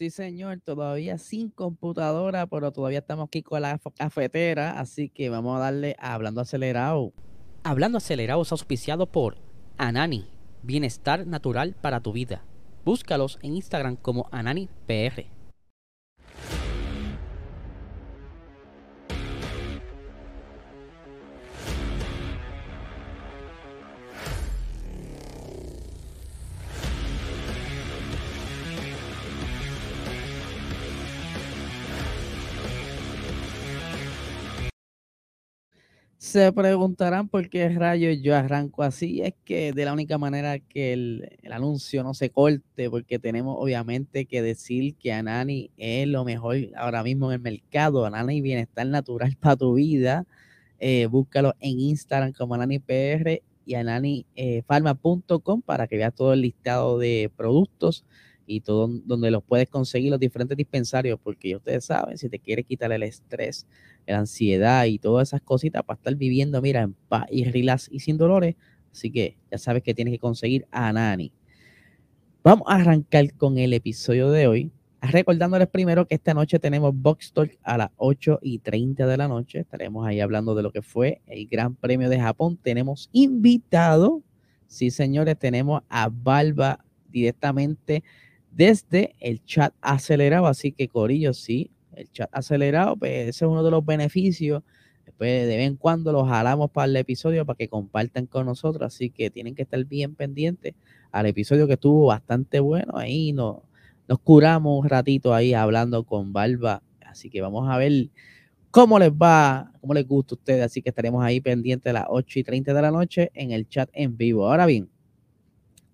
Sí, señor, todavía sin computadora, pero todavía estamos aquí con la cafetera, así que vamos a darle a Hablando Acelerado. Hablando Acelerado es auspiciado por Anani, bienestar natural para tu vida. Búscalos en Instagram como AnaniPR. Se preguntarán por qué rayos yo arranco así. Es que de la única manera que el, anuncio no se corte, porque tenemos obviamente que decir que Anani es lo mejor ahora mismo en el mercado. Anani Bienestar Natural para tu vida. Eh, búscalo en Instagram como AnaniPR y ananifarma.com eh, para que veas todo el listado de productos y todo donde los puedes conseguir los diferentes dispensarios, porque ustedes saben, si te quieres quitar el estrés, la ansiedad y todas esas cositas para estar viviendo, mira, en paz y relax y sin dolores. Así que ya sabes que tienes que conseguir a Nani. Vamos a arrancar con el episodio de hoy. Recordándoles primero que esta noche tenemos Box Talk a las 8 y 30 de la noche. Estaremos ahí hablando de lo que fue el Gran Premio de Japón. Tenemos invitado, sí señores, tenemos a Balba directamente desde el chat acelerado. Así que Corillo, sí, el chat acelerado, pues ese es uno de los beneficios. Después de vez en cuando los jalamos para el episodio para que compartan con nosotros. Así que tienen que estar bien pendientes al episodio que estuvo bastante bueno. Ahí nos, nos curamos un ratito ahí hablando con Barba. Así que vamos a ver cómo les va, cómo les gusta a ustedes. Así que estaremos ahí pendientes a las 8 y 30 de la noche en el chat en vivo. Ahora bien,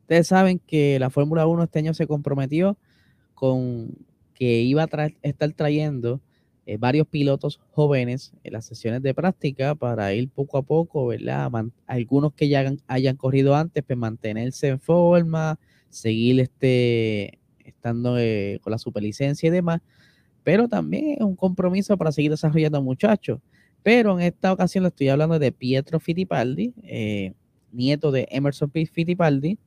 ustedes saben que la Fórmula 1 este año se comprometió con que iba a estar trayendo eh, varios pilotos jóvenes en las sesiones de práctica para ir poco a poco, ¿verdad? algunos que ya hayan, corrido antes, pues mantenerse en forma, seguir este, estando eh, con la superlicencia y demás, pero también es un compromiso para seguir desarrollando muchachos. Pero en esta ocasión le estoy hablando de Pietro Fittipaldi, eh, nieto de Emerson Fittipaldi,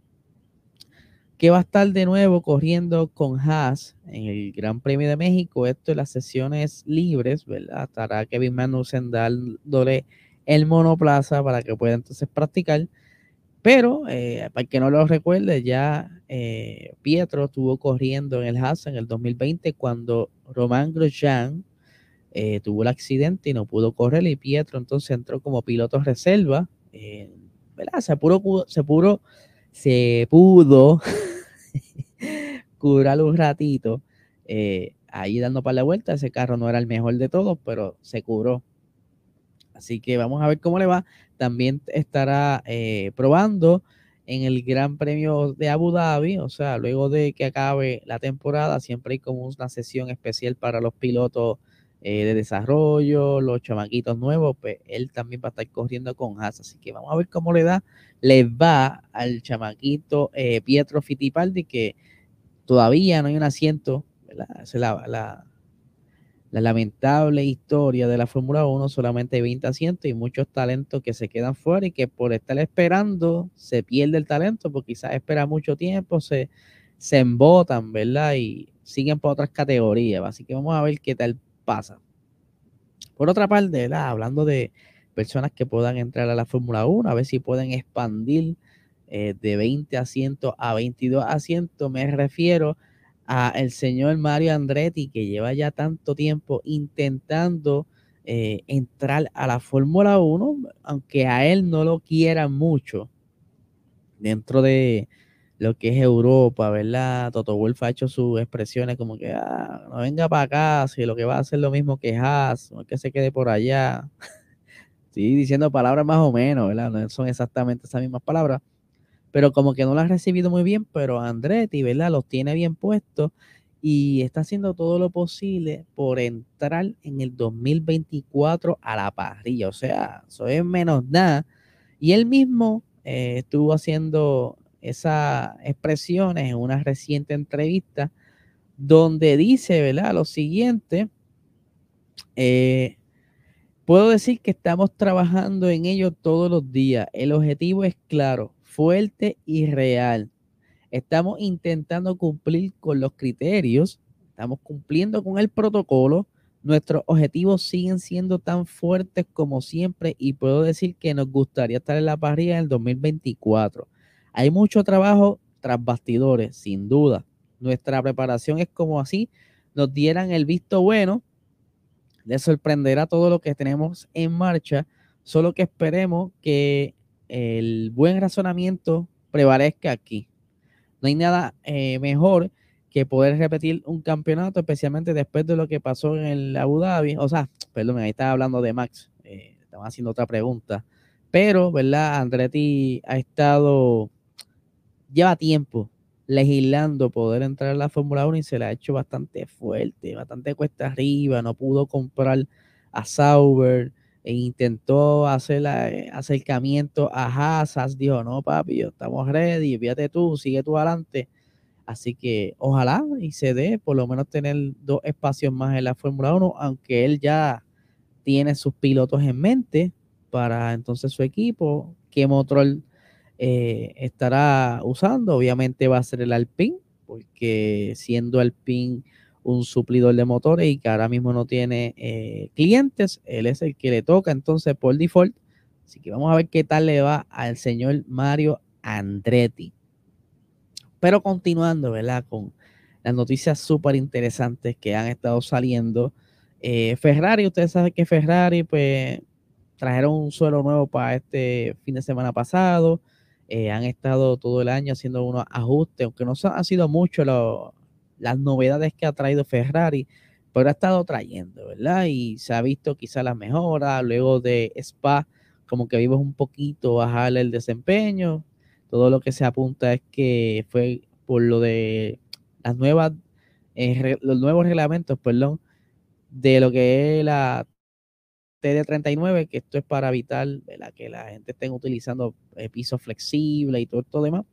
que va a estar de nuevo corriendo con Haas en el Gran Premio de México. Esto es las sesiones libres, ¿verdad? Estará Kevin Magnussen dándole el monoplaza para que pueda entonces practicar. Pero, eh, para que no lo recuerde, ya eh, Pietro estuvo corriendo en el Haas en el 2020 cuando Román Grosjean eh, tuvo el accidente y no pudo correr y Pietro entonces entró como piloto reserva. ¿verdad? Se pudo, se pudo, se pudo curarlo un ratito, eh, ahí dando para la vuelta. Ese carro no era el mejor de todos, pero se curó. Así que vamos a ver cómo le va. También estará eh, probando en el Gran Premio de Abu Dhabi, o sea, luego de que acabe la temporada, siempre hay como una sesión especial para los pilotos eh, de desarrollo, los chamaquitos nuevos, pues él también va a estar corriendo con Haas. Así que vamos a ver cómo le da, le va al chamaquito Pietro Fittipaldi, que todavía no hay un asiento, ¿verdad? es la, la, lamentable historia de la Fórmula 1, solamente hay 20 asientos y muchos talentos que se quedan fuera y que por estar esperando se pierde el talento, porque quizás espera mucho tiempo, se, se embotan, ¿verdad? Y siguen por otras categorías. Así que vamos a ver qué tal pasa. Por otra parte, ¿verdad? hablando de personas que puedan entrar a la Fórmula 1, a ver si pueden expandir eh, de 20 asientos a 22 asientos. Me refiero a el señor Mario Andretti, que lleva ya tanto tiempo intentando eh, entrar a la Fórmula 1, aunque a él no lo quieran mucho dentro de lo que es Europa, ¿verdad? Toto Wolff ha hecho sus expresiones como que ah, no venga para acá, si lo que va a hacer lo mismo que Haas, no que se quede por allá. sí, diciendo palabras más o menos, ¿verdad? No son exactamente esas mismas palabras pero como que no lo ha recibido muy bien, pero Andretti, ¿verdad? Los tiene bien puestos y está haciendo todo lo posible por entrar en el 2024 a la parrilla. O sea, eso es menos nada. Y él mismo eh, estuvo haciendo esas expresiones en una reciente entrevista donde dice, ¿verdad? Lo siguiente, eh, puedo decir que estamos trabajando en ello todos los días. El objetivo es claro, fuerte y real. Estamos intentando cumplir con los criterios, estamos cumpliendo con el protocolo, nuestros objetivos siguen siendo tan fuertes como siempre y puedo decir que nos gustaría estar en la parrilla en el 2024. Hay mucho trabajo tras bastidores, sin duda. Nuestra preparación es como así nos dieran el visto bueno. Les sorprenderá todo lo que tenemos en marcha, solo que esperemos que el buen razonamiento prevalezca aquí. No hay nada eh, mejor que poder repetir un campeonato, especialmente después de lo que pasó en el Abu Dhabi. O sea, perdón, ahí estaba hablando de Max, eh, estaba haciendo otra pregunta. Pero, ¿verdad? Andretti ha estado, lleva tiempo legislando poder entrar a la Fórmula 1 y se le ha hecho bastante fuerte, bastante cuesta arriba, no pudo comprar a Sauber e intentó hacer el acercamiento a Haas, dijo, no papi, estamos ready, fíjate tú, sigue tú adelante. Así que ojalá y se dé por lo menos tener dos espacios más en la Fórmula 1, aunque él ya tiene sus pilotos en mente para entonces su equipo, qué motor eh, estará usando. Obviamente va a ser el Alpine, porque siendo Alpine un suplidor de motores y que ahora mismo no tiene eh, clientes, él es el que le toca entonces por default. Así que vamos a ver qué tal le va al señor Mario Andretti. Pero continuando, ¿verdad? Con las noticias súper interesantes que han estado saliendo. Eh, Ferrari, ustedes saben que Ferrari, pues, trajeron un suelo nuevo para este fin de semana pasado. Eh, han estado todo el año haciendo unos ajustes, aunque no han sido mucho las novedades que ha traído Ferrari, pero ha estado trayendo, ¿verdad? Y se ha visto quizá las mejoras, luego de Spa, como que vimos un poquito bajar el desempeño, todo lo que se apunta es que fue por lo de las nuevas, eh, los nuevos reglamentos, perdón, de lo que es la TD39, que esto es para evitar que la gente esté utilizando eh, pisos flexibles y todo esto demás.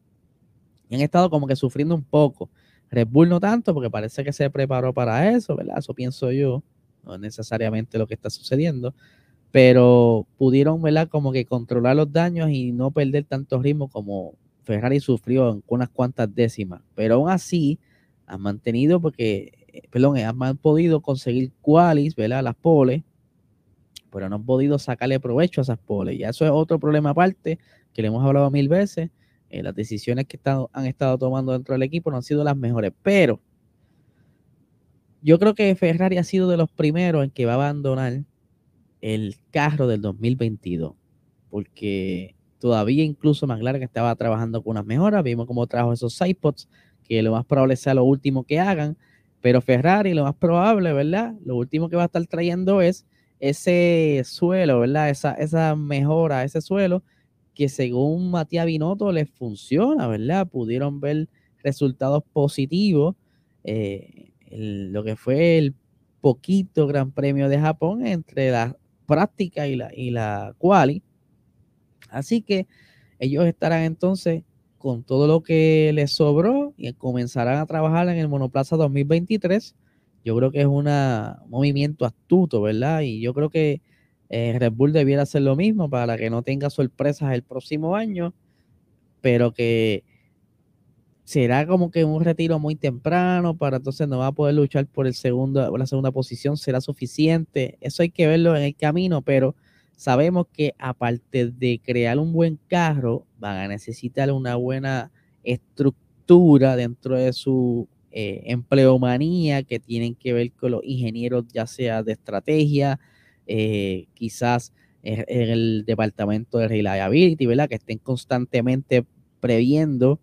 Y han estado como que sufriendo un poco. Red Bull no tanto, porque parece que se preparó para eso, ¿verdad? Eso pienso yo, no es necesariamente lo que está sucediendo, pero pudieron, ¿verdad? Como que controlar los daños y no perder tanto ritmo como Ferrari sufrió en unas cuantas décimas. Pero aún así, han mantenido, porque, eh, perdón, han podido conseguir qualis, ¿verdad? Las poles, pero no han podido sacarle provecho a esas poles. Y eso es otro problema aparte, que le hemos hablado mil veces. Eh, las decisiones que han estado tomando dentro del equipo no han sido las mejores, pero yo creo que Ferrari ha sido de los primeros en que va a abandonar el carro del 2022, porque todavía incluso McLaren estaba trabajando con unas mejoras, vimos cómo trajo esos sidepods, que lo más probable sea lo último que hagan, pero Ferrari lo más probable, ¿verdad? Lo último que va a estar trayendo es ese suelo, ¿verdad? Esa, esa mejora, ese suelo que según Matías Binotto les funciona, ¿verdad? Pudieron ver resultados positivos. Eh, lo que fue el poquito Gran Premio de Japón entre la práctica y la, y la quali. Así que ellos estarán entonces con todo lo que les sobró y comenzarán a trabajar en el Monoplaza 2023 yo creo que es un movimiento astuto, ¿verdad? Y yo creo que eh, Red Bull debiera hacer lo mismo para que no tenga sorpresas el próximo año, pero que será como que un retiro muy temprano para entonces no va a poder luchar por el segundo, la segunda posición, será suficiente. Eso hay que verlo en el camino, pero sabemos que aparte de crear un buen carro, van a necesitar una buena estructura dentro de su eh, empleomanía que tienen que ver con los ingenieros, ya sea de estrategia, eh, quizás en, el departamento de reliability, ¿verdad? Que estén constantemente previendo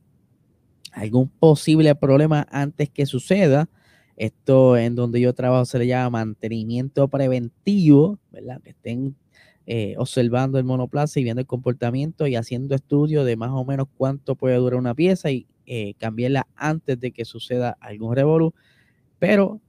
algún posible problema antes que suceda. Esto en donde yo trabajo se le llama mantenimiento preventivo, ¿verdad? Que estén eh, observando el monoplaza y viendo el comportamiento y haciendo estudios de más o menos cuánto puede durar una pieza y eh, cambiarla antes de que suceda algún revolú. Pero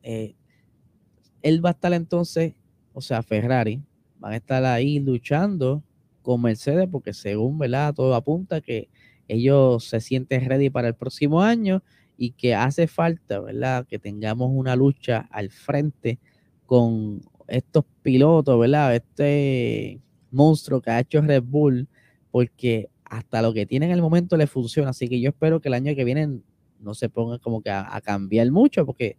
él va a estar entonces, o sea, Ferrari, van a estar ahí luchando con Mercedes porque según, ¿verdad? Todo apunta que ellos se sienten ready para el próximo año y que hace falta, ¿verdad? Que tengamos una lucha al frente con estos pilotos, ¿verdad? Este monstruo que ha hecho Red Bull, porque hasta lo que tiene en el momento le funciona. Así que yo espero que el año que viene no se ponga como que a, cambiar mucho, porque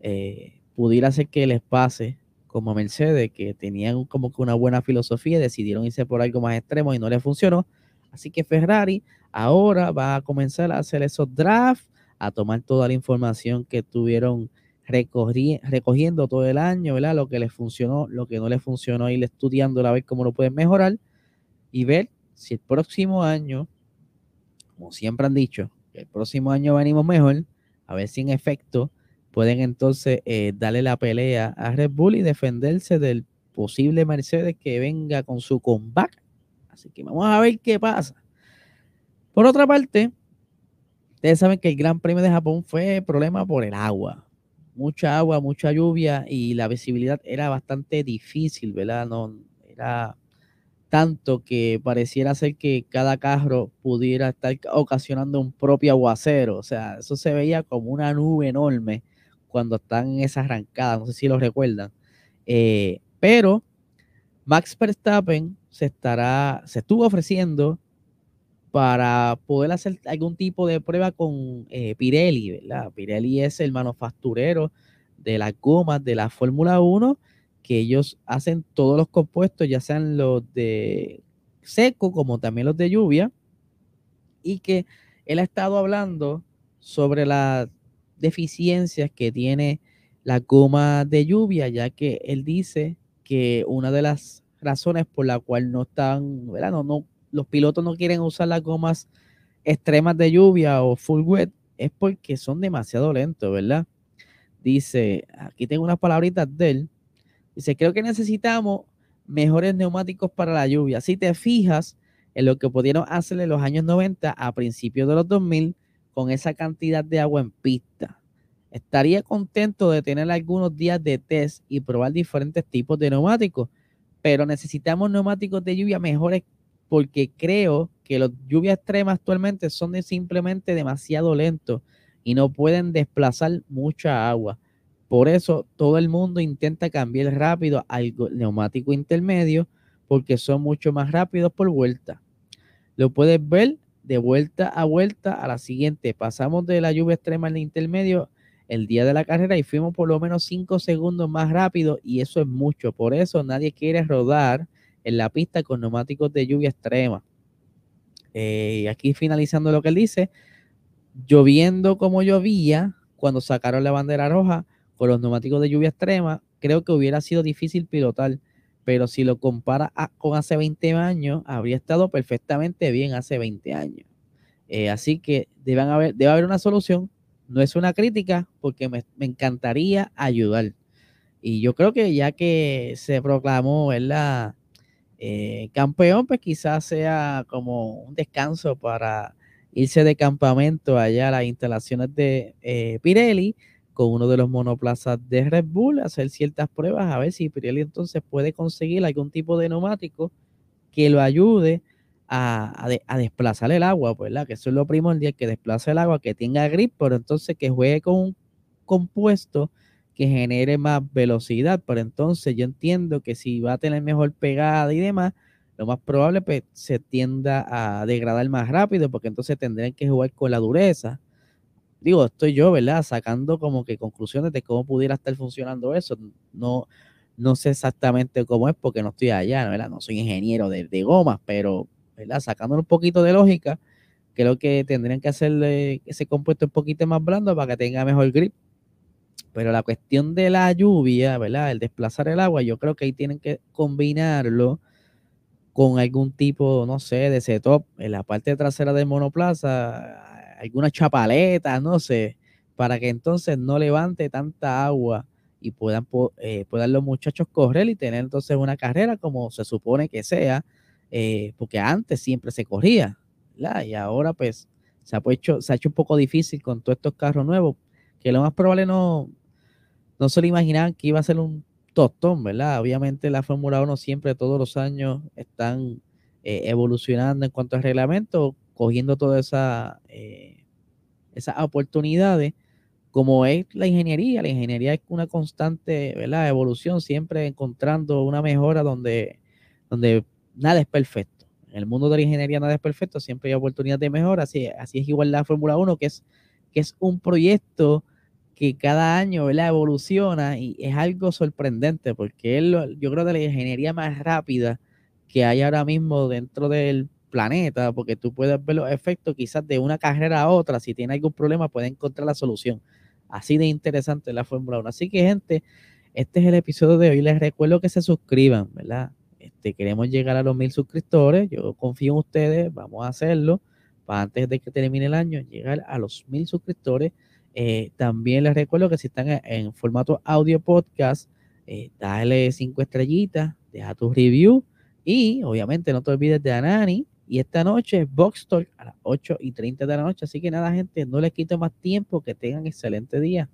eh, pudiera ser que les pase como Mercedes, que tenían como que una buena filosofía, decidieron irse por algo más extremo y no les funcionó. Así que Ferrari ahora va a comenzar a hacer esos drafts, a tomar toda la información que tuvieron recogiendo todo el año, ¿verdad? Lo que les funcionó, lo que no les funcionó, ir estudiando a ver cómo lo pueden mejorar y ver si el próximo año, como siempre han dicho, el próximo año venimos mejor, a ver si en efecto pueden entonces eh, darle la pelea a Red Bull y defenderse del posible Mercedes que venga con su comeback. Así que vamos a ver qué pasa. Por otra parte, ustedes saben que el Gran Premio de Japón fue problema por el agua mucha agua, mucha lluvia y la visibilidad era bastante difícil, ¿verdad? No era tanto que pareciera ser que cada carro pudiera estar ocasionando un propio aguacero, o sea, eso se veía como una nube enorme cuando están en esa arrancada, no sé si lo recuerdan, eh, pero Max Verstappen se estará, se estuvo ofreciendo para poder hacer algún tipo de prueba con eh, Pirelli, ¿verdad? Pirelli es el manufacturero de las gomas de la Fórmula 1, que ellos hacen todos los compuestos, ya sean los de seco como también los de lluvia, y que él ha estado hablando sobre las deficiencias que tiene la goma de lluvia, ya que él dice que una de las razones por la cual no están, ¿verdad? No, no los pilotos no quieren usar las gomas extremas de lluvia o full wet es porque son demasiado lentos, ¿verdad? Dice, aquí tengo unas palabritas de él. Dice, creo que necesitamos mejores neumáticos para la lluvia. Si te fijas en lo que pudieron hacer en los años 90 a principios de los 2000 con esa cantidad de agua en pista. Estaría contento de tener algunos días de test y probar diferentes tipos de neumáticos, pero necesitamos neumáticos de lluvia mejores porque creo que las lluvias extremas actualmente son simplemente demasiado lentos y no pueden desplazar mucha agua. Por eso todo el mundo intenta cambiar rápido al neumático intermedio porque son mucho más rápidos por vuelta. Lo puedes ver de vuelta a vuelta a la siguiente. Pasamos de la lluvia extrema al intermedio el día de la carrera y fuimos por lo menos 5 segundos más rápido y eso es mucho. Por eso nadie quiere rodar en la pista con neumáticos de lluvia extrema. Eh, aquí finalizando lo que él dice, lloviendo como llovía cuando sacaron la bandera roja con los neumáticos de lluvia extrema, creo que hubiera sido difícil pilotar, pero si lo compara con hace 20 años, habría estado perfectamente bien hace 20 años. Eh, así que deben haber, debe haber una solución. No es una crítica porque me, me, encantaría ayudar. Y yo creo que ya que se proclamó. Eh, campeón, pues quizás sea como un descanso para irse de campamento allá a las instalaciones de eh, Pirelli con uno de los monoplazas de Red Bull, hacer ciertas pruebas a ver si Pirelli entonces puede conseguir algún tipo de neumático que lo ayude a, desplazar el agua, pues, ¿verdad? Que eso es lo primordial, que desplace el agua, que tenga grip, pero entonces que juegue con un compuesto que genere más velocidad. Pero entonces yo entiendo que si va a tener mejor pegada y demás, lo más probable pues, se tienda a degradar más rápido, porque entonces tendrían que jugar con la dureza. Digo, estoy yo, ¿verdad? Sacando como que conclusiones de cómo pudiera estar funcionando eso. No, no sé exactamente cómo es porque no estoy allá, ¿verdad? No soy ingeniero de, de gomas, pero, ¿verdad? Sacándole un poquito de lógica, creo que tendrían que hacerle ese compuesto un poquito más blando para que tenga mejor grip pero la cuestión de la lluvia, ¿verdad? El desplazar el agua, yo creo que ahí tienen que combinarlo con algún tipo, no sé, de setup en la parte trasera del monoplaza, alguna chapaleta, no sé, para que entonces no levante tanta agua y puedan, eh, puedan los muchachos correr y tener entonces una carrera como se supone que sea, eh, porque antes siempre se corría. Y ahora pues se ha, hecho, se ha hecho un poco difícil con todos estos carros nuevos, que lo más probable no, no se lo imaginaban que iba a ser un tostón, ¿verdad? Obviamente la Fórmula 1 siempre, todos los años, están eh, evolucionando en cuanto al reglamento, cogiendo todas esa, eh, esas oportunidades, como es la ingeniería. La ingeniería es una constante, ¿verdad? Evolución, siempre encontrando una mejora donde, donde nada es perfecto. En el mundo de la ingeniería nada es perfecto, siempre hay oportunidad de mejora. Así, así es igual la Fórmula 1, que es, que es un proyecto que cada año ¿verdad? evoluciona y es algo sorprendente porque es yo creo de la ingeniería más rápida que hay ahora mismo dentro del planeta, porque tú puedes ver los efectos quizás de una carrera a otra, si tiene algún problema puede encontrar la solución. Así de interesante la Fórmula 1. Así que gente, este es el episodio de hoy. Les recuerdo que se suscriban, ¿verdad? Este, queremos llegar a los mil suscriptores. Yo confío en ustedes, vamos a hacerlo para antes de que termine el año, llegar a los mil suscriptores. Eh, también les recuerdo que si están en, formato audio podcast, eh, dale cinco estrellitas, deja tu review y obviamente no te olvides de Anani. Y esta noche Box Talk a las 8 y 30 de la noche. Así que nada, gente, no les quito más tiempo. Que tengan excelente día.